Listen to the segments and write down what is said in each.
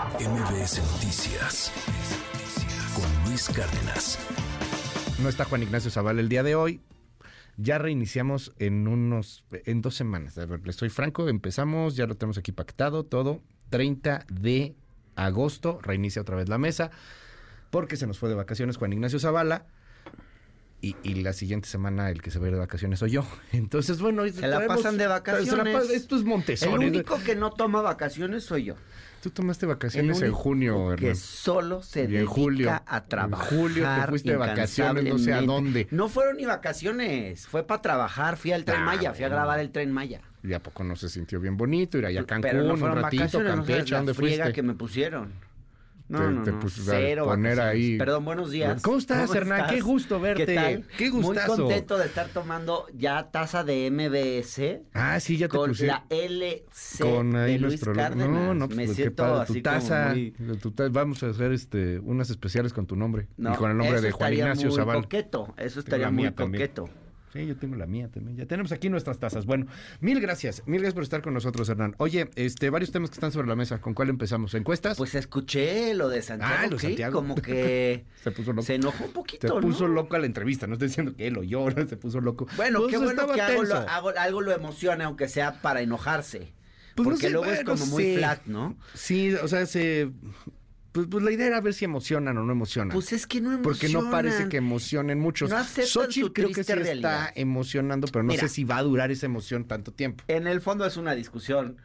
MBS Noticias con Luis Cárdenas. No está Juan Ignacio Zavala el día de hoy. Ya reiniciamos en unos, en dos semanas. A ver, les soy franco, empezamos, ya lo tenemos aquí pactado, todo. 30 de agosto, reinicia otra vez la mesa, porque se nos fue de vacaciones Juan Ignacio Zavala. Y, y la siguiente semana el que se va a ir de vacaciones soy yo. Entonces, bueno, Se la pasan de vacaciones. pas- esto es El Montessori. único que no toma vacaciones soy yo. Tú tomaste El vacaciones en único junio, que Hernán. solo se Y en dedica julio. a En trabajar. julio te fuiste de vacaciones, no sé a dónde. No fueron ni vacaciones, fue para trabajar. Fui al Tren Ah, Maya, fui a grabar el Tren Maya. ¿Y a poco no se sintió bien bonito? Ir allá a Cancún Pero no un ratito, vacaciones, no sabes Campeche, ¿a la ¿dónde friega fuiste? que me pusieron. No, Te- no, te no, cero poner vacaciones. ahí- Perdón, buenos días. ¿Cómo estás, Hernán? Qué gusto verte. ¿Qué tal? Qué gustazo. Muy contento de estar tomando ya taza de MBS Ah, sí, ya te con puse. la LC con ahí de Luis Cárdenas. no no me pues, qué siento padre, así tu taza, como muy... tu ta- vamos a hacer este unas especiales con tu nombre No, y con el nombre de Juan estaría Ignacio muy Zavala coqueto, eso estaría muy mía también. Sí, yo tengo la mía también. Ya tenemos aquí nuestras tazas. Bueno, mil gracias. Mil gracias por estar con nosotros, Hernán. Oye, este, varios temas que están sobre la mesa. ¿Con cuál empezamos? ¿Encuestas? Pues escuché lo de Santiago, Ah, lo Santiago. como que se puso loco. se enojó un Se poquito, puso ¿no? loco a la entrevista. No estoy diciendo que él o yo, se puso loco. Bueno, Pues qué bueno que algo lo, hago- algo lo emociona, aunque sea para enojarse. Pues no Porque sé, luego es como muy sí. flat, ¿no? Sí, o sea, se... Pues, pues la idea era ver si emocionan o no emocionan. Pues es que no emocionan. Porque no parece que emocionen muchos. No Xochitl su creo que sí realidad. está emocionando, pero no Mira. sé si va a durar esa emoción tanto tiempo. En el fondo es una discusión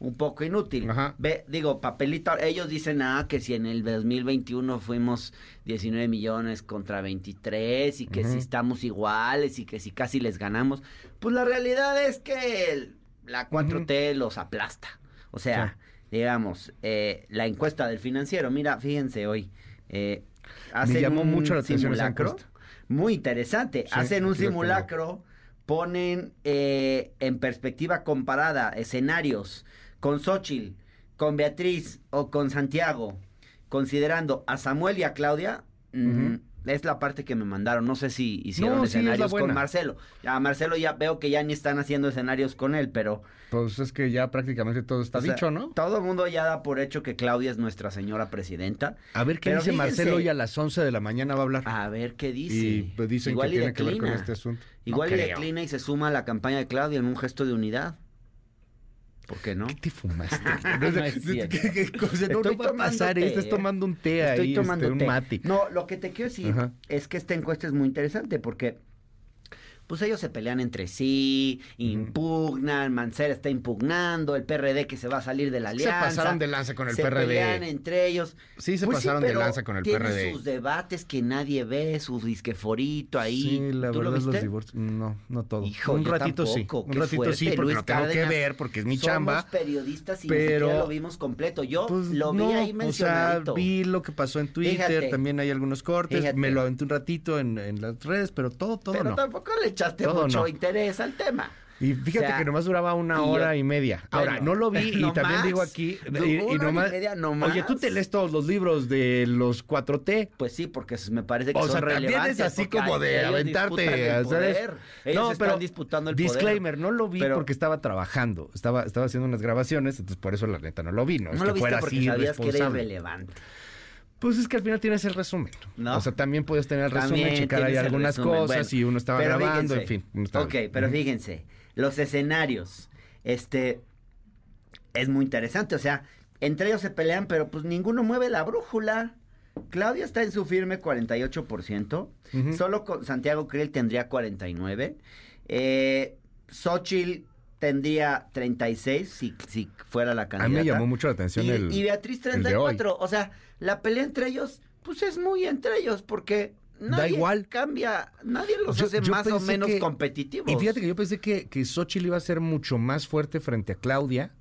un poco inútil. Ajá. Ve, digo, papelito, ellos dicen, ah, que si en el 2021 fuimos 19 millones contra 23 y que si estamos iguales y que si casi les ganamos, pues la realidad es que el- la 4T los aplasta. O sea, digamos, eh, la encuesta del financiero, mira, fíjense hoy, eh, hacen llamó un mucho la simulacro, muy interesante, Sí, hacen un simulacro, ponen eh, en perspectiva comparada escenarios con Xochitl, con Beatriz o con Santiago, considerando a Samuel y a Claudia, Ujú. Es la parte que me mandaron. No sé si hicieron No, sí, es la escenarios con. Marcelo. A Marcelo ya veo que ya ni están haciendo escenarios con él, pero... Pues es que ya prácticamente todo está o sea, dicho, ¿no? Todo el mundo ya da por hecho que Claudia es nuestra señora presidenta. A ver qué pero dice fíjense. Marcelo hoy a las 11 de la mañana va a hablar. A ver qué dice. y pues dicen Igual que y tiene que ver con este asunto. No Igual y creo. declina y se suma a la campaña de Claudia en un gesto de unidad. ¿Por qué no? ¿Qué te fumaste? No es cierto. ¿Qué, qué cosa? No, Estoy no va a tomando pasar, té, estás tomando un té Estoy ahí, tomando este, un té. mate. No, lo que te quiero decir Ajá. es que esta encuesta es muy interesante porque pues ellos se pelean entre sí, impugnan, Mancera está impugnando, el PRD que se va a salir de la Se alianza. pasaron de lanza con el se PRD. pelean entre ellos. Sí, se Pues pasaron de pero lanza con el tiene PRD. sus debates que nadie ve, su disqueforito ahí. Sí, la ¿Tú lo verdad los viste? divorcios, no, no todo. Hijo, un yo ratito sí, tampoco, un qué ratito sí, fuerte, porque Luis lo tengo que Cárdenas. ver, porque es mi Somos chamba. periodistas y pero- ni siquiera lo vimos completo. Yo Pues lo vi no, ahí o sea, mencionadito. vi lo que pasó en Twitter, Fíjate. también hay algunos cortes, Fíjate. me lo aventé un ratito en, en las redes, pero todo, todo pero no. tampoco le echaste Todo mucho no. interés al tema. Y fíjate O sea, que nomás duraba una y yo- hora y media. Ahora, Bueno, no lo vi y no también más. digo aquí. Y, y hora y nomás- media, no Oye, tú te lees todos los libros de los 4T. Pues sí, porque me parece que O son sea, también relevantes. es así como de aventarte, el ¿sabes? poder. Ellos No, están pero disputando el Disclaimer, poder. no lo vi Pero- porque estaba trabajando, estaba, estaba haciendo unas grabaciones, entonces por eso la neta no lo vi, no, es No que lo viste fuera porque así sabías que era irrelevante. Pues es que al final tienes el resumen. ¿No? O sea, también puedes tener el resumen, También checar ahí algunas resumen. cosas Bueno, y uno estaba grabando, fíjense. en fin. uno estaba- Ok, pero fíjense, los escenarios, este, es muy interesante, o sea, entre ellos se pelean, pero pues ninguno mueve la brújula. Claudia está en su firme 48%, Ujú. solo con Santiago Krill tendría 49%, eh, Xochitl tendría 36 si, si fuera la A candidata. mí me llamó mucho la atención y, el, y Beatriz el de hoy. 34. O sea, la pelea entre ellos, pues es muy entre ellos, porque nadie igual. cambia, nadie los Yo- hace yo más o menos que- competitivos. Y fíjate que yo pensé que, que Xochitl iba a ser mucho más fuerte frente a Claudia,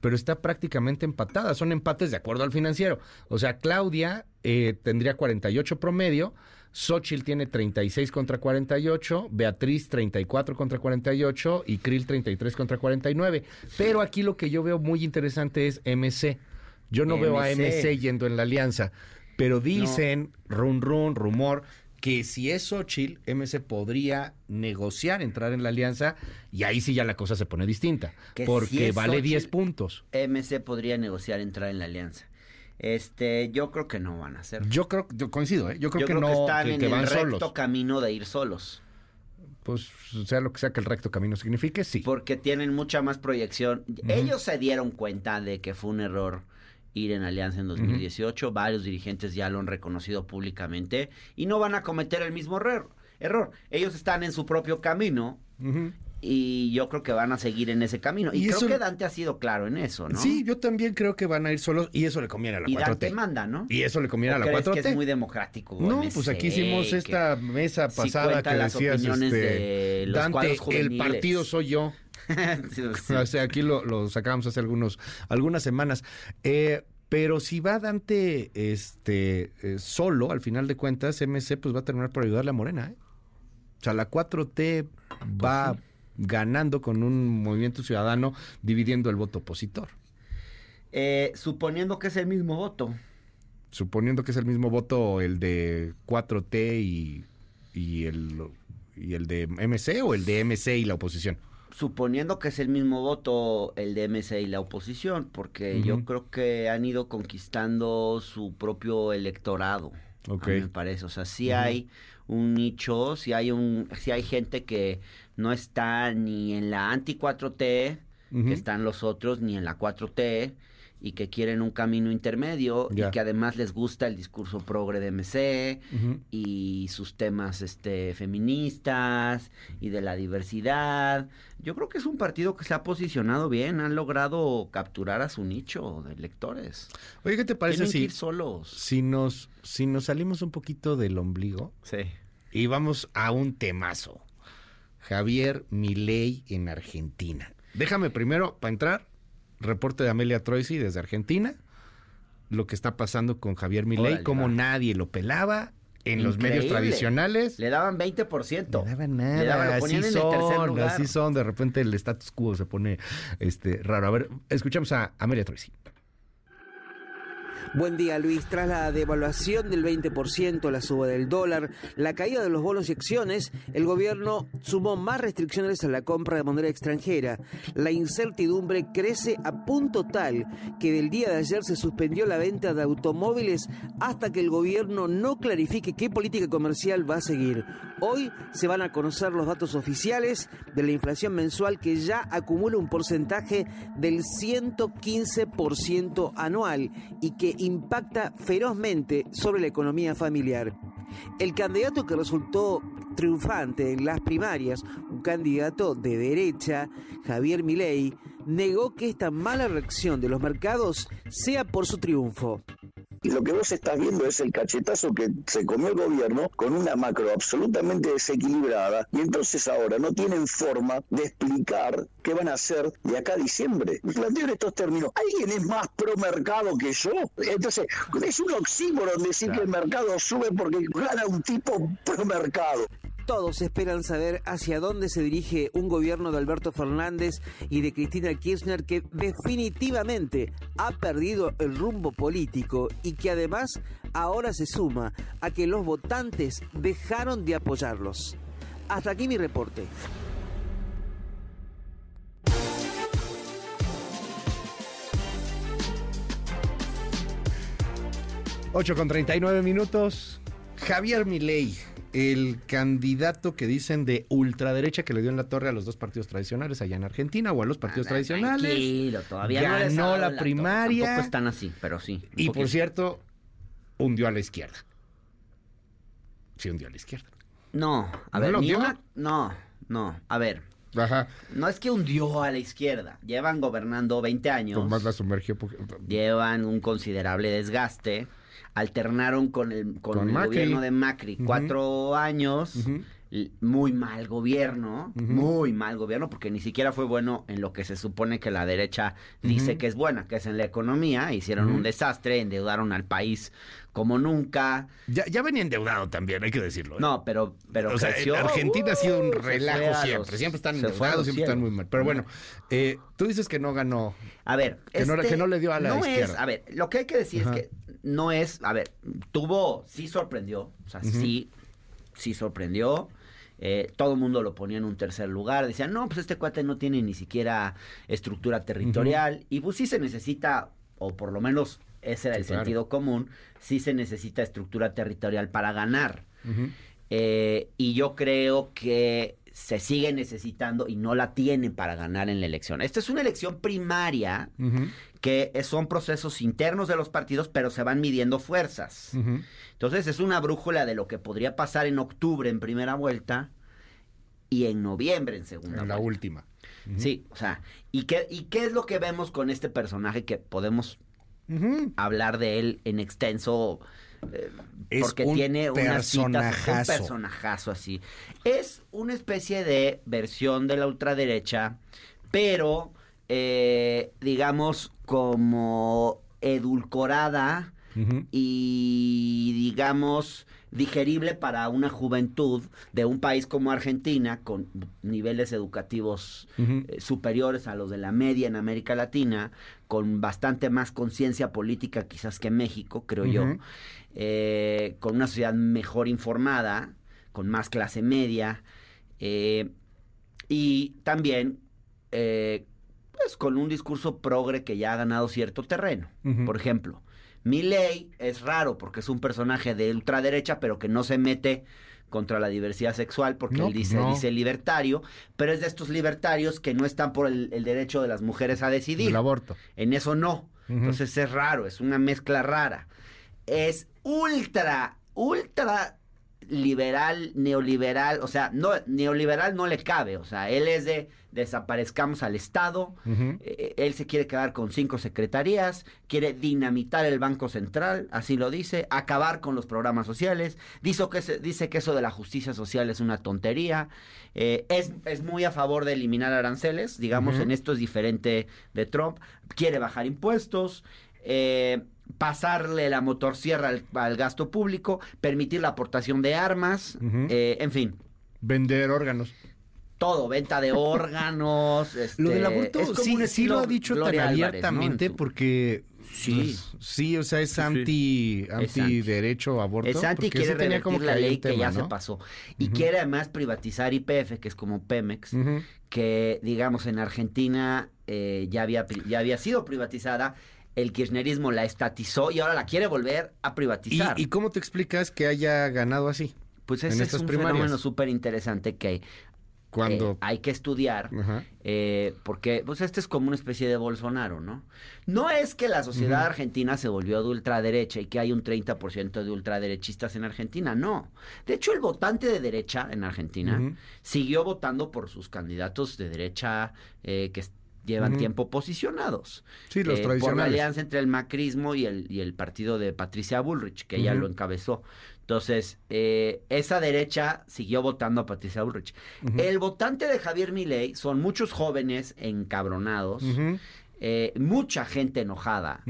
pero está prácticamente empatada. Son empates de acuerdo al financiero. O sea, Claudia eh, tendría 48 promedio, Xochitl tiene 36 contra 48, Beatriz 34 contra 48 y Krill 33 contra 49. Pero aquí lo que yo veo muy interesante es MC. Yo no veo a MC. Yendo en la alianza, pero dicen, run run, rumor, que si es Xochitl, MC podría negociar, entrar en la alianza, y ahí sí ya la cosa se pone distinta, Que porque si vale Xóchitl, 10 puntos. MC podría negociar entrar en la alianza. Este, yo creo que no van a ser. Yo creo, yo coincido, ¿eh? Yo creo Yo que creo no, que están que, en que el van recto solos. camino de ir solos. Pues sea lo que sea que el recto camino signifique, sí. Porque tienen mucha más proyección. Ellos se dieron cuenta de que fue un error ir en alianza en 2018. Varios dirigentes ya lo han reconocido públicamente y no van a cometer el mismo error. error. Ellos están en su propio camino. Y yo creo que van a seguir en ese camino. Y, Y creo eso- que Dante ha sido claro en eso, ¿no? Sí, yo también creo que van a ir solos y eso le conviene a la y 4T. Dante manda, ¿no? Y eso le conviene ¿O a la crees 4T. que es muy democrático. No, pues aquí hicimos esta mesa sí pasada que las decías, este, de los Dante, el partido soy yo. Sí, sí. O sea, aquí lo, lo sacamos hace algunos, algunas semanas. Eh, pero si va Dante este, eh, solo, al final de cuentas, MC pues va a terminar por ayudarle a Morena. ¿eh? O sea, la 4T va ganando con un movimiento ciudadano dividiendo el voto opositor. Eh, suponiendo que es el mismo voto. Suponiendo que es el mismo voto el de 4T y, y, el, y el de MC o el de MC y la oposición. Suponiendo que es el mismo voto el de MC y la oposición, porque yo creo que han ido conquistando su propio electorado. Ok. a mí me parece. O sea, sí hay un nicho, sí hay un, sí hay gente que no está ni en la anti 4T, Ujú. que están los otros, ni en la 4T, y que quieren un camino intermedio, y que además les gusta el discurso progre de MC, y sus temas este feministas y de la diversidad. Yo creo que es un partido que se ha posicionado bien, han logrado capturar a su nicho de lectores. Oye, ¿qué te parece si, ir solos. si, nos, si nos salimos un poquito del ombligo Sí. y vamos a un temazo? Javier Milei en Argentina. Déjame primero, para entrar, reporte de Amelia Troisi desde Argentina, lo que está pasando con Javier Milei, va. nadie lo pelaba en los medios tradicionales. Le daban 20%. No daban nada, Le daban, lo así el tercer son, lugar. así son, de repente el status quo se pone este raro. A ver, escuchamos a Amelia Troisi. Buen día Luis, tras la devaluación del 20%, la suba del dólar, la caída de los bonos y acciones, el gobierno sumó más restricciones a la compra de moneda extranjera. La incertidumbre crece a punto tal que del día de ayer se suspendió la venta de automóviles hasta que el gobierno no clarifique qué política comercial va a seguir. Hoy se van a conocer los datos oficiales de la inflación mensual que ya acumula un porcentaje del 115% anual y que impacta ferozmente sobre la economía familiar. El candidato que resultó triunfante en las primarias, un candidato de derecha, Javier Milei, negó que esta mala reacción de los mercados sea por su triunfo. Y lo que vos estás viendo es el cachetazo que se comió el gobierno con una macro absolutamente desequilibrada y entonces ahora no tienen forma de explicar qué van a hacer de acá a diciembre. Me planteo en estos términos, ¿alguien es más pro mercado que yo? Entonces, es un oxímoron decir que el mercado sube porque gana un tipo pro mercado. Todos esperan saber hacia dónde se dirige un gobierno de Alberto Fernández y de Cristina Kirchner que definitivamente ha perdido el rumbo político y que además ahora se suma a que los votantes dejaron de apoyarlos. Hasta aquí mi reporte. 8 con 39 minutos. Javier Milei, el candidato que dicen de ultraderecha que le dio en la torre a los dos partidos tradicionales allá en Argentina o a los partidos Ah, tradicionales. Tranquilo, todavía no les dado la primaria. Tampoco están así, pero sí. Y por cierto, hundió a la izquierda. Sí, hundió a la izquierda. No, a ¿No ver, ni una- No, no, a ver. Ajá. No es que hundió a la izquierda. Llevan gobernando 20 años. Tomás la sumergió. porque- Llevan un considerable desgaste. Alternaron con el, con Con el gobierno de Macri. Cuatro años. Muy mal gobierno, muy mal gobierno, porque ni siquiera fue bueno en lo que se supone que la derecha dice que es buena, que es en la economía. Hicieron un desastre, endeudaron al país como nunca. Ya, ya venía endeudado también, hay que decirlo. ¿eh? No, pero, pero o sea, creció. Argentina ha sido un Uh, relajo siempre. los- siempre están endeudados, siempre están muy mal. Pero bueno, eh, tú dices que no ganó. A ver, Que no- que no le dio a la no izquierda. Es, a ver, lo que hay que decir Ajá. es que no es, a ver, tuvo, sí sorprendió, o sea, sí, sí sorprendió. Eh, todo el mundo lo ponía en un tercer lugar. Decían, no, pues este cuate no tiene ni siquiera estructura territorial. Y pues sí se necesita, o por lo menos ese era Sí, el claro. sentido común, sí se necesita estructura territorial para ganar. Eh, y yo creo que se sigue necesitando y no la tienen para ganar en la elección. Esta es una elección primaria que son procesos internos de los partidos, pero se van midiendo fuerzas. Entonces es una brújula de lo que podría pasar en octubre en primera vuelta y en noviembre en segunda En la vuelta. última. Ujú. Sí, o sea, ¿y qué, ¿y qué es lo que vemos con este personaje que podemos hablar de él en extenso? Eh, Es porque un tiene unas citas, un personajazo. así. Es una especie de versión de la ultraderecha, pero eh, digamos como edulcorada y digamos digerible para una juventud de un país como Argentina con niveles educativos eh, superiores a los de la media en América Latina, con bastante más conciencia política quizás que México, creo yo. Eh, con una sociedad mejor informada, con más clase media, eh, y también eh, pues con un discurso progre que ya ha ganado cierto terreno. Por ejemplo, Milley es raro porque es un personaje de ultraderecha, pero que no se mete contra la diversidad sexual porque No, él dice, no. dice libertario, pero es de estos libertarios que no están por el, el derecho de las mujeres a decidir. El aborto. En eso no. Entonces es raro, es una mezcla rara. Es ultra, ultra liberal, neoliberal, o sea, no, neoliberal no le cabe, o sea, él es de desaparezcamos al Estado, eh, él se quiere quedar con cinco secretarías, quiere dinamitar el Banco Central, así lo dice, acabar con los programas sociales, dice que, se- dice que eso de la justicia social es una tontería, eh, es, es muy a favor de eliminar aranceles, digamos, en esto es diferente de Trump, quiere bajar impuestos, eh, pasarle la motosierra al, al gasto público, permitir la aportación de armas, eh, en fin. Vender órganos. Todo, venta de órganos. Lo del este, aborto es como sí, un sí lo ha dicho Gloria tan Álvarez, ¿no? abiertamente porque Sí. pues, sí, o sea, es anti anti anti. derecho aborto. Es anti quiere revertir como la ley que ya se pasó. Y quiere además privatizar IPF, que es como Pemex, que digamos en Argentina eh, ya, había, pri- ya había sido privatizada. El kirchnerismo la estatizó y ahora la quiere volver a ¿Y, privatizar. ¿Y cómo te explicas que haya ganado así? pues ese es un primarias? fenómeno súper interesante que Cuando... eh, hay que estudiar. Eh, porque pues este es como una especie de Bolsonaro, ¿no? No es que la sociedad argentina se volvió de ultraderecha y que hay un 30% de ultraderechistas en Argentina, no. De hecho, el votante de derecha en Argentina siguió votando por sus candidatos de derecha eh, que llevan tiempo posicionados. Sí, los Eh, Por la tradicionales. alianza entre el macrismo y el, y el partido de Patricia Bullrich, que ella lo encabezó. Entonces, eh, esa derecha siguió votando a Patricia Bullrich. El votante de Javier Milei son muchos jóvenes encabronados, eh, mucha gente enojada,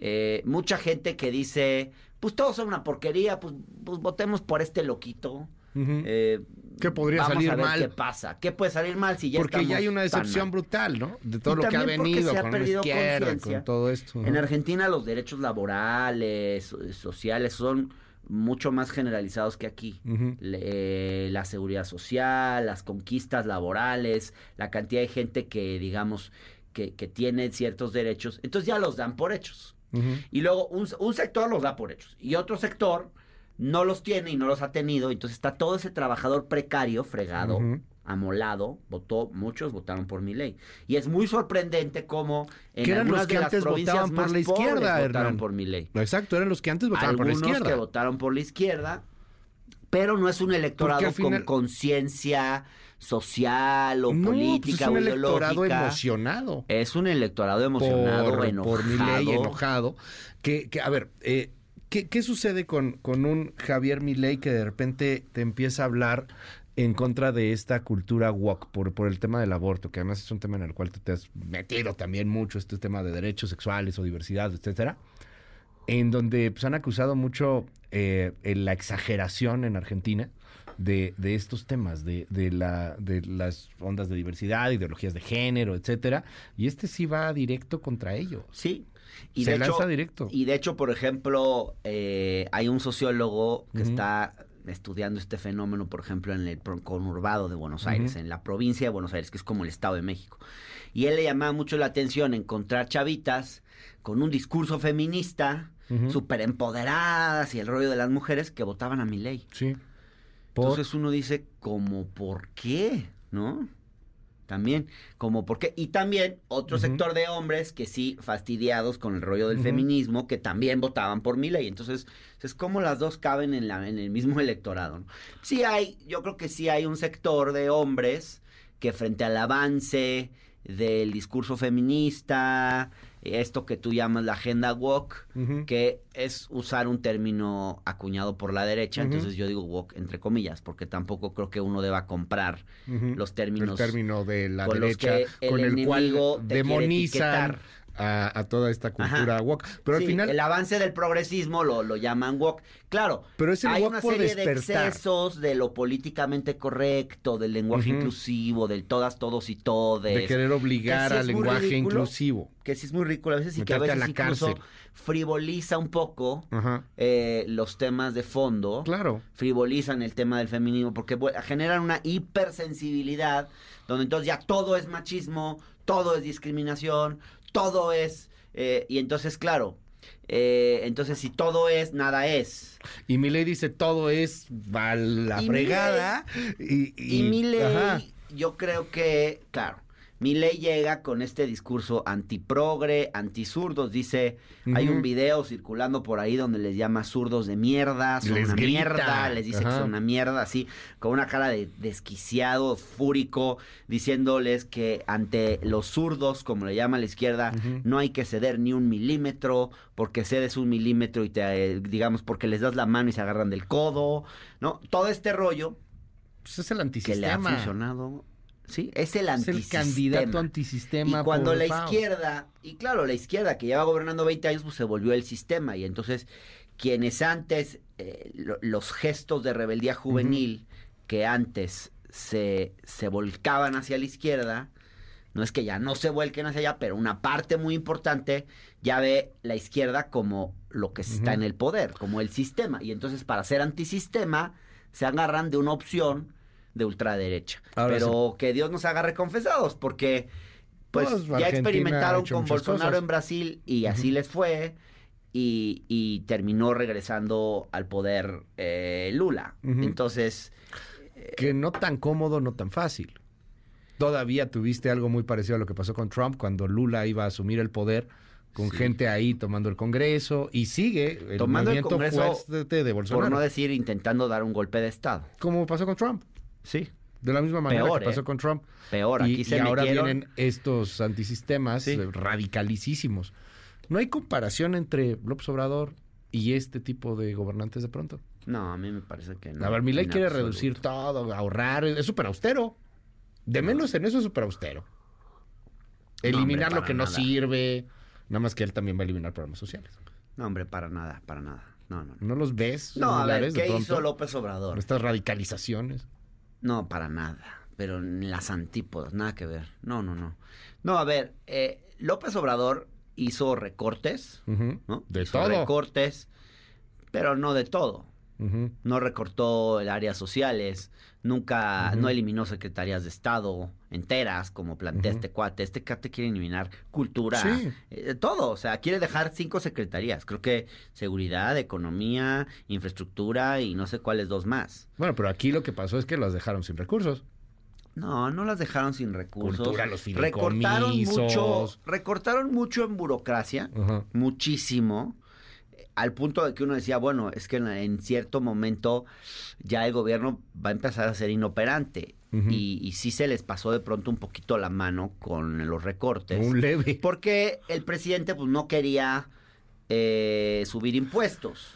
eh, mucha gente que dice, pues todos son una porquería, pues, pues votemos por este loquito. Eh, ¿Qué podría vamos salir a ver mal? ¿Qué pasa? ¿Qué puede salir mal si ya porque ya hay una decepción brutal, ¿no? De todo Y lo que ha venido se ha con la izquierda, con todo esto. En Argentina los derechos laborales, eh, sociales son mucho más generalizados que aquí. Le- la seguridad social, las conquistas laborales, la cantidad de gente que, digamos, que, que tiene ciertos derechos, entonces ya los dan por hechos. Y luego un, un sector los da por hechos y otro sector no los tiene y no los ha tenido, entonces está todo ese trabajador precario, fregado, amolado, votó, muchos votaron por mi ley. Y es muy sorprendente cómo en eran algunas los que de las antes provincias votaban por más la izquierda, votaron Hernán. por mi ley. Exacto, eran los que antes votaban por la Algunos izquierda. que votaron por la izquierda, pero no es un electorado final- con conciencia social o no, pues política es un o electorado ideológica. emocionado. Es un electorado emocionado, por, enojado. por Milei, enojado. Que, que, a ver, eh, ¿qué, sucede con, con un Javier Milei que de repente te empieza a hablar en contra de esta cultura woke por, por el tema del aborto, que además es un tema en el cual tú te has metido también mucho, este tema de derechos sexuales o diversidad, etcétera, en donde pues, han acusado mucho eh, la exageración en Argentina de, de estos temas, de, de, la, de las ondas de diversidad, ideologías de género, etcétera, y este sí va directo contra ellos. Sí. Se de lanza hecho, directo. Y de hecho, por ejemplo, eh, hay un sociólogo que está estudiando este fenómeno, por ejemplo, en el conurbado de Buenos Aires, en la provincia de Buenos Aires, que es como el Estado de México. Y él le llamaba mucho la atención encontrar chavitas con un discurso feminista, súper empoderadas y el rollo de las mujeres que votaban a mi ley. Sí. Por- Entonces uno dice, como, ¿por qué? ¿No? También, como, ¿por qué? Y también otro sector de hombres que sí, fastidiados con el rollo del feminismo, que también votaban por mi ley. Entonces, es como las dos caben en, la, en el mismo electorado. ¿no? Sí hay, yo creo que sí hay un sector de hombres que frente al avance del discurso feminista, esto que tú llamas la agenda woke, que es usar un término acuñado por la derecha, entonces yo digo woke entre comillas, porque tampoco creo que uno deba comprar los términos el término de la con los derecha que el con el cual demonizan. A, a toda esta cultura Ajá. woke. Pero Sí, al final, el avance del progresismo lo, lo llaman woke. Claro, Pero es el hay woke una por serie despertar. de excesos de lo políticamente correcto, del lenguaje inclusivo, del todas, todos y todes. de querer obligar que sí al lenguaje ridículo. inclusivo. que sí es muy ridículo a veces y que a Meterte a veces la incluso cárcel. frivoliza un poco eh, los temas de fondo. Claro. frivolizan el tema del feminismo porque generan una hipersensibilidad donde entonces ya todo es machismo, todo es discriminación, todo es... eh, y entonces, claro, eh, entonces si todo es, nada es. Y mi ley dice todo es a la Y fregada. Y, Y, mi ley, ajá. yo creo que, claro, mi ley llega con este discurso antiprogre, antisurdos. Dice, hay un video circulando por ahí donde les llama zurdos de mierda, son Les una grita. mierda, les dice que son una mierda, así, con una cara de desquiciado, fúrico, diciéndoles que ante los zurdos, como le llama la izquierda, no hay que ceder ni un milímetro, porque cedes un milímetro y te, eh, digamos, porque les das la mano y se agarran del codo, ¿no? Todo este rollo Pues es el que le ha antisistema. funcionado. Sí, es el Es el antisistema. candidato antisistema. Y cuando la izquierda, y claro, la izquierda que lleva gobernando 20 años, pues se volvió el sistema. Y entonces, quienes antes, eh, lo- los gestos de rebeldía juvenil que antes se, se volcaban hacia la izquierda, no es que ya no se vuelquen hacia allá, pero una parte muy importante ya ve la izquierda como lo que está en el poder, como el sistema. Y entonces, para ser antisistema, se agarran de una opción de ultraderecha. Ahora pero que Dios nos haga reconfesados, porque pues, Pues, ya Argentina experimentaron con Bolsonaro cosas. en Brasil y así les fue. Y, y terminó regresando al poder eh, Lula. Entonces, Que no tan cómodo, no tan fácil. Todavía tuviste algo muy parecido a lo que pasó con Trump cuando Lula iba a asumir el poder con Sí. gente ahí tomando el Congreso y sigue el Tomando el Congreso, fuerte de Bolsonaro. por no decir intentando dar un golpe de Estado. Como pasó con Trump. Sí. De la misma manera Peor, que pasó ¿eh? con Trump. Peor, y aquí se y ahora metieron- vienen estos antisistemas Sí. radicalicísimos. No hay comparación entre López Obrador y este tipo de gobernantes de pronto. No, a mí me parece que no. a ver, mi ley en quiere absoluto. reducir todo, ahorrar, es súper austero. De menos en eso es súper austero. Eliminar hombre, lo que no sirve. Nada más que él también va a eliminar programas sociales. No, hombre, para nada, para nada. No, no. No, ¿No los ves? no a ver, ¿qué hizo López Obrador? Estas radicalizaciones. No, para nada. Pero en las antípodas, nada que ver. No, no, no. No, a ver, eh, López Obrador hizo recortes. ¿no? De Hizo todo. recortes, pero no de todo. No recortó el áreas sociales, nunca, no eliminó secretarías de Estado enteras, como plantea Ujú. este cuate. Este cuate quiere eliminar cultura, Sí. eh, todo. O sea, quiere dejar cinco secretarías. Creo que seguridad, economía, infraestructura y no sé cuáles dos más. Bueno, pero aquí lo que pasó es que los dejaron sin recursos. No, no las dejaron sin recursos. Cultura, los recortaron mucho, recortaron mucho en burocracia, muchísimo, al punto de que uno decía, bueno, es que en, en cierto momento ya el gobierno va a empezar a ser inoperante. Y, y sí se les pasó de pronto un poquito la mano con los recortes. Un leve. Porque el presidente pues no quería eh, subir impuestos.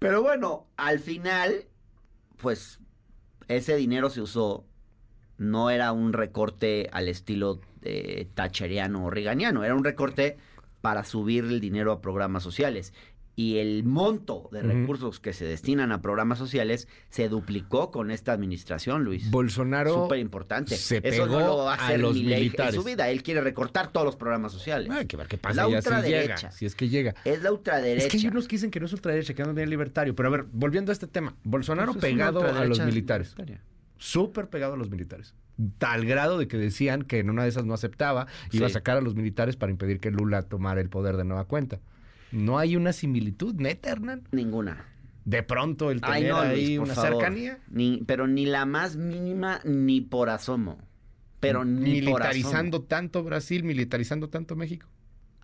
Pero bueno, al final, pues ese dinero se usó. No era un recorte al estilo eh, thatcheriano o reganiano, era un recorte para subir el dinero a programas sociales. y el monto de recursos que se destinan a programas sociales se duplicó con esta administración, Luis. Bolsonaro Súper importante. se Eso no pegó lo va a a hacer los Milei en militares. su vida. Él quiere recortar todos los programas sociales. Hay que ver qué pasa La si ultraderecha. llega, si es que llega. Es la ultraderecha. Es que hay unos que dicen que no es ultraderecha, que no es libertario. Pero a ver, volviendo a este tema. Bolsonaro Pues pegado a los militares. Súper pegado a los militares. Tal grado de que decían que en una de esas no aceptaba, iba a sacar a los militares para impedir que Lula tomara el poder de nueva cuenta. No hay una similitud, neta, Hernán. Ninguna. De pronto el tener Ay, no, ahí Luis, por una favor. cercanía. Ni, pero ni la más mínima, ni por asomo. Pero ni por asomo. militarizando tanto Brasil, militarizando tanto México.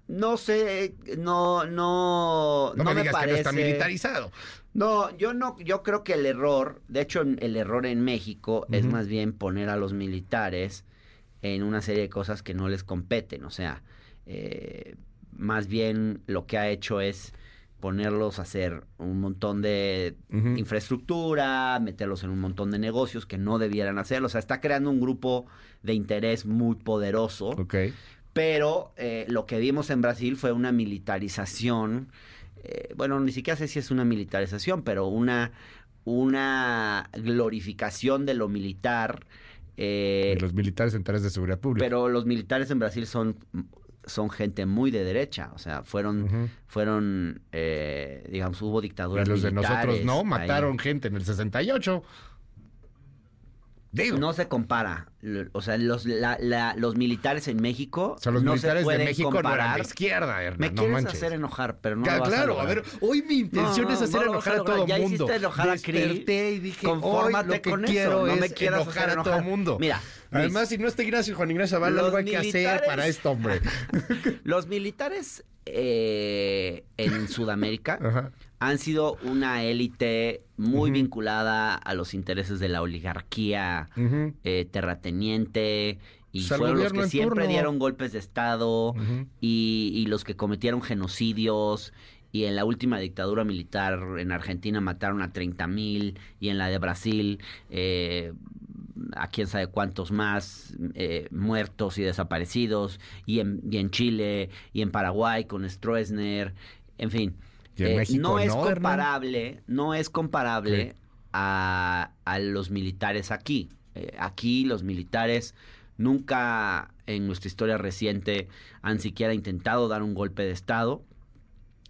No sé, no, no, No, no, me me, digas parece. que no está militarizado. No, yo no, yo creo que el error, de hecho, el error en México es más bien poner a los militares en una serie de cosas que no les competen. O sea, eh, más bien lo que ha hecho es ponerlos a hacer un montón de infraestructura, meterlos en un montón de negocios que no debieran hacerlo. O sea, está creando un grupo de interés muy poderoso. Ok. Pero eh, lo que vimos en Brasil fue una militarización. Eh, bueno, ni siquiera sé si es una militarización, pero una, una glorificación de lo militar. eh, los militares en tareas de seguridad pública. pero los militares en Brasil son, son gente muy de derecha. O sea, fueron, fueron eh, digamos, hubo Y dictaduras los de nosotros no, ahí. mataron gente en el 68. Digo, No se compara. O sea, los, la- la- los militares en México o sea, los no militares se de pueden México no eran comparar. de izquierda, Hernán, Me no quieres manches. hacer enojar, pero no Ca- lo vas claro, a, ver, hoy mi intención No, es hacer a enojar a, todo Ya el mundo. hiciste enojar a. Desperté y dije, Confórmate hoy lo que con eso, quiero no me es quieras enojar hacer a todo el enojar. mundo. Mira, Además, si no está Ignacio Juan Ignacio Zavala, algo hay que hacer para esto, hombre. los militares eh, en Sudamérica Ajá. han sido una élite muy vinculada a los intereses de la oligarquía eh, terrateniente y fueron los que siempre turno. dieron golpes de estado y, y los que cometieron genocidios y en la última dictadura militar en Argentina mataron a 30 mil y en la de Brasil eh, a quién sabe cuántos más eh, muertos y desaparecidos y en, y en Chile y en Paraguay con Stroessner, en fin. En Eh, México no es no, Hernán. comparable, no es comparable a, a los militares aquí. Eh, aquí los militares nunca en nuestra historia reciente han siquiera intentado dar un golpe de Estado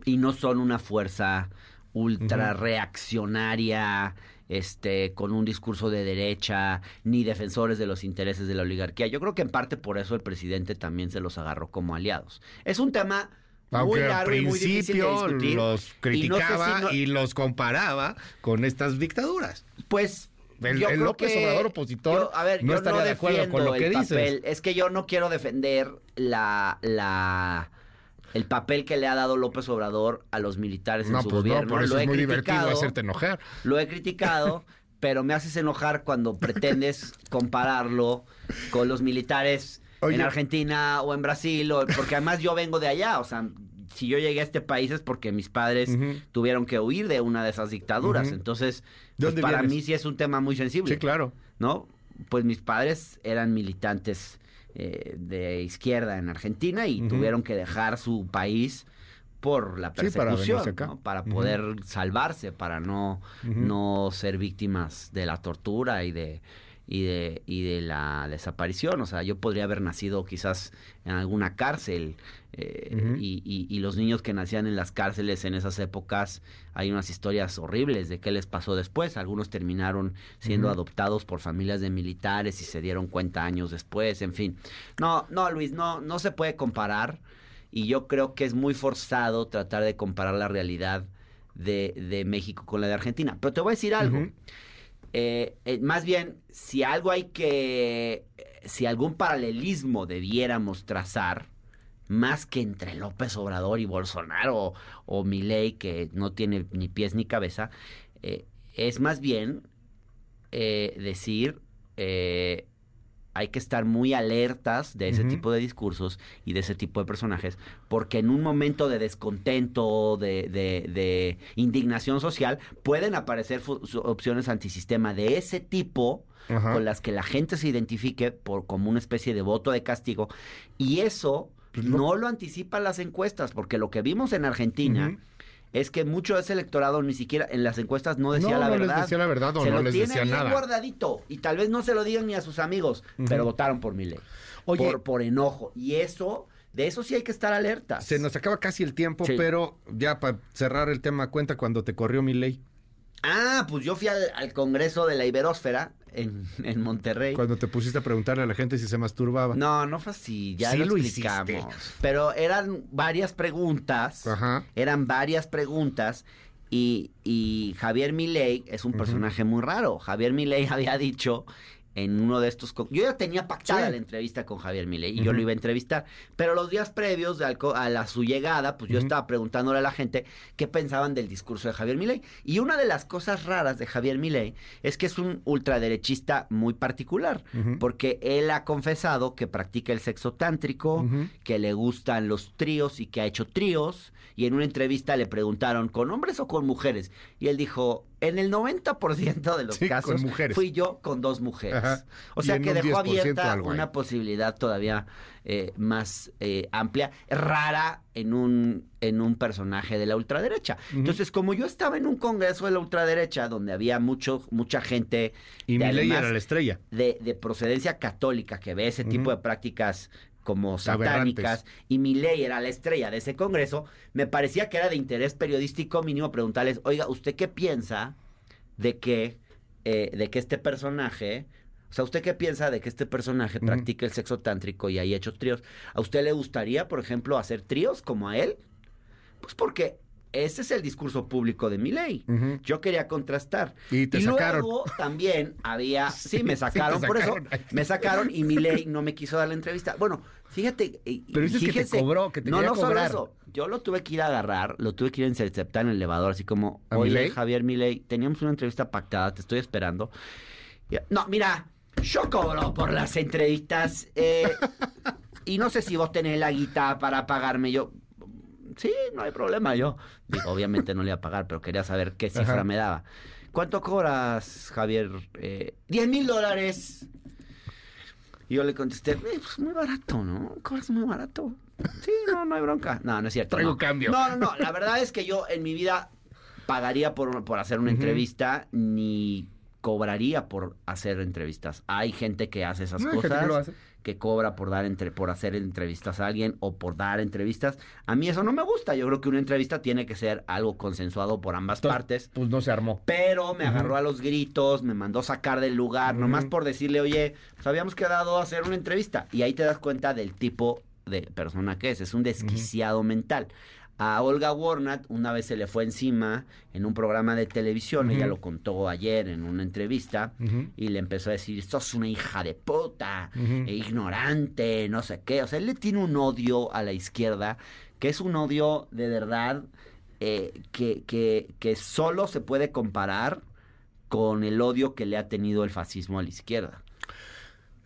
y no son una fuerza ultra reaccionaria, este, con un discurso de derecha, ni defensores de los intereses de la oligarquía. Yo creo que en parte por eso el presidente también se los agarró como aliados. Es un tema muy Aunque al largo y muy difícil de principio discutir. los y no sé criticaba y, no- los comparaba con estas dictaduras. Pues El- yo el creo López que- Obrador opositor yo- a ver, no yo estaría de acuerdo con lo que dices. papel. Es que yo no quiero defender la, la el papel que le ha dado López Obrador a los militares No, en su pues no, gobierno. por eso lo es he muy divertido criticado, hacerte enojar. lo he criticado, pero me haces enojar cuando pretendes compararlo con los militares Oye. en Argentina o en Brasil, o- porque además yo vengo de allá, o sea, si yo llegué a este país es porque mis padres tuvieron que huir de una de esas dictaduras, entonces ¿De pues, para vienes? mí sí es un tema muy sensible. Sí, claro. ¿no? Pues mis padres eran militantes eh, de izquierda en Argentina y tuvieron que dejar su país por la Sí, para persecución, venirse acá. ¿no? para poder salvarse, para no, no ser víctimas de la tortura y de y de y de la desaparición, o sea, yo podría haber nacido quizás en alguna cárcel eh, y, y- y los niños que nacían en las cárceles en esas épocas hay unas historias horribles de qué les pasó después. Algunos terminaron siendo adoptados por familias de militares y se dieron cuenta años después, en fin. No, no, Luis, no, no se puede comparar y yo creo que es muy forzado tratar de comparar la realidad de, de México con la de Argentina. Pero te voy a decir algo. Eh, eh, más bien, si algo hay que, si algún paralelismo debiéramos trazar, más que entre López Obrador y Bolsonaro o, o Milei, que no tiene ni pies ni cabeza, eh, es más bien eh, decir, eh, hay que estar muy alertas de ese tipo de discursos y de ese tipo de personajes, porque en un momento de descontento, de, de- de indignación social, pueden aparecer opciones antisistema de ese tipo con las que la gente se identifique por como una especie de voto de castigo y eso Pues no lo anticipan las encuestas porque lo que vimos en Argentina. Es que mucho de ese electorado ni siquiera en las encuestas no decía No, la no les verdad. decía la verdad o se no lo les tiene decía bien nada. guardadito y tal vez no se lo digan ni a sus amigos, pero votaron por mi ley. Oye- por, por enojo. Y eso, de eso sí hay que estar alerta. Se nos acaba casi el tiempo, Sí. pero ya para cerrar el tema, cuenta cuando te corrió mi ley. Ah, pues yo fui al, al Congreso de la Iberósfera en, en Monterrey. Cuando te pusiste a preguntarle a la gente si se masturbaba. No, no fue así, ya Sí lo, lo explicamos. hiciste. Pero eran varias preguntas. Ajá. Eran varias preguntas. Y, y Javier Milei es un personaje muy raro. Javier Milei había dicho en uno de estos... Yo ya tenía pactada Sí. la entrevista con Javier Milei y yo lo iba a entrevistar. Pero los días previos de a, la, su llegada, pues yo estaba preguntándole a la gente qué pensaban del discurso de Javier Milei. Y una de las cosas raras de Javier Milei es que es un ultraderechista muy particular. Porque él ha confesado que practica el sexo tántrico, que le gustan los tríos y que ha hecho tríos. Y en una entrevista le preguntaron, ¿con hombres o con mujeres? Y él dijo, en el 90% de los Sí, casos fui yo con dos mujeres. Ajá. O sea que dejó 10% abierta algo una posibilidad todavía eh, más eh, amplia, rara en un, en un personaje de la ultraderecha. Entonces, como yo estaba en un congreso de la ultraderecha donde había mucho, mucha gente Y de mi ley además era la estrella. de, de procedencia católica que ve ese tipo de prácticas como Aberrantes. satánicas y mi ley era la estrella de ese congreso, me parecía que era de interés periodístico mínimo preguntarles, oiga, ¿usted qué piensa de que, eh, de que este personaje, o sea, ¿usted qué piensa de que este personaje practique el sexo tántrico y haya hecho tríos? ¿A usted le gustaría, por ejemplo, hacer tríos como a él? Pues porque ese es el discurso público de mi ley. Yo quería contrastar. Y te sacaron. luego también había, sí, me sacaron, por eso me sacaron y mi ley no me quiso dar la entrevista. Bueno, fíjate. Pero dices que te cobró, que te No, no solo cobrar. eso. Yo lo tuve que ir a agarrar, lo tuve que ir a interceptar en el elevador, así como, ¿A oye? Javier Milei, teníamos una entrevista pactada, te estoy esperando. No, mira, yo cobro por las entrevistas eh, y no sé si vos tenés la guita para pagarme. Yo, sí, no hay problema. Yo, digo, obviamente no le iba a pagar, pero quería saber qué cifra Ajá. me daba. ¿Cuánto cobras, Javier? Eh, 10 mil dólares. Y yo le contesté, "Eh, pues muy barato, ¿no? Cobras muy barato. Sí, no, no hay bronca. No, no es cierto. Traigo no. cambio. No, no, no. La verdad es que yo en mi vida pagaría por, por hacer una entrevista ni cobraría por hacer entrevistas. Hay gente que hace esas No, cosas que lo hace. que cobra por dar entre, por hacer entrevistas a alguien o por dar entrevistas. A mí eso no me gusta. Yo creo que una entrevista tiene que ser algo consensuado por ambas Entonces, partes. Pues no se armó. Pero me agarró a los gritos, me mandó sacar del lugar, nomás por decirle, oye, pues habíamos quedado a hacer una entrevista. Y ahí te das cuenta del tipo de persona que es. Es un desquiciado mental. A Olga Warnat una vez se le fue encima en un programa de televisión, ella lo contó ayer en una entrevista, y le empezó a decir, sos una hija de puta, e ignorante, no sé qué. O sea, él le tiene un odio a la izquierda, que es un odio de verdad eh, que, que, que solo se puede comparar con el odio que le ha tenido el fascismo a la izquierda.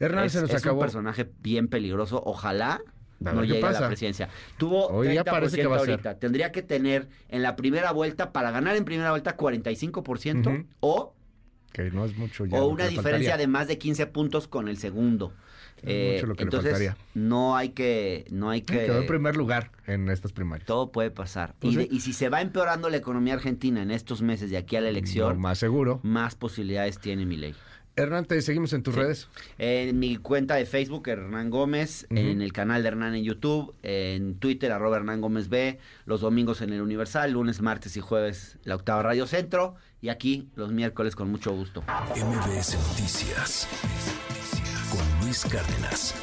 Hernán, es se nos es acabó. un personaje bien peligroso. Ojalá A no llegue a la presidencia. Tuvo Hoy ya 30% parece que va a ser. ahorita. Tendría que tener en la primera vuelta, para ganar en primera vuelta, 45% Ujú. o Que no es mucho ya. o una diferencia de más de 15 puntos con el segundo. Eh, mucho lo que le entonces, no hay que, no hay que, Quedó en primer lugar en estas primarias. todo puede pasar. Pues y, de- sí. y si se va empeorando la economía argentina en estos meses de aquí a la elección, más seguro. más posibilidades tiene mi ley. Hernán, te seguimos en tus Sí. redes. En mi cuenta de Facebook, Hernán Gómez, en el canal de Hernán en YouTube, en Twitter, arroba Hernán Gómez B, los domingos en el Universal, lunes, martes y jueves, la octava Radio Centro, y aquí los miércoles con mucho gusto. MBS Noticias con Luis Cárdenas.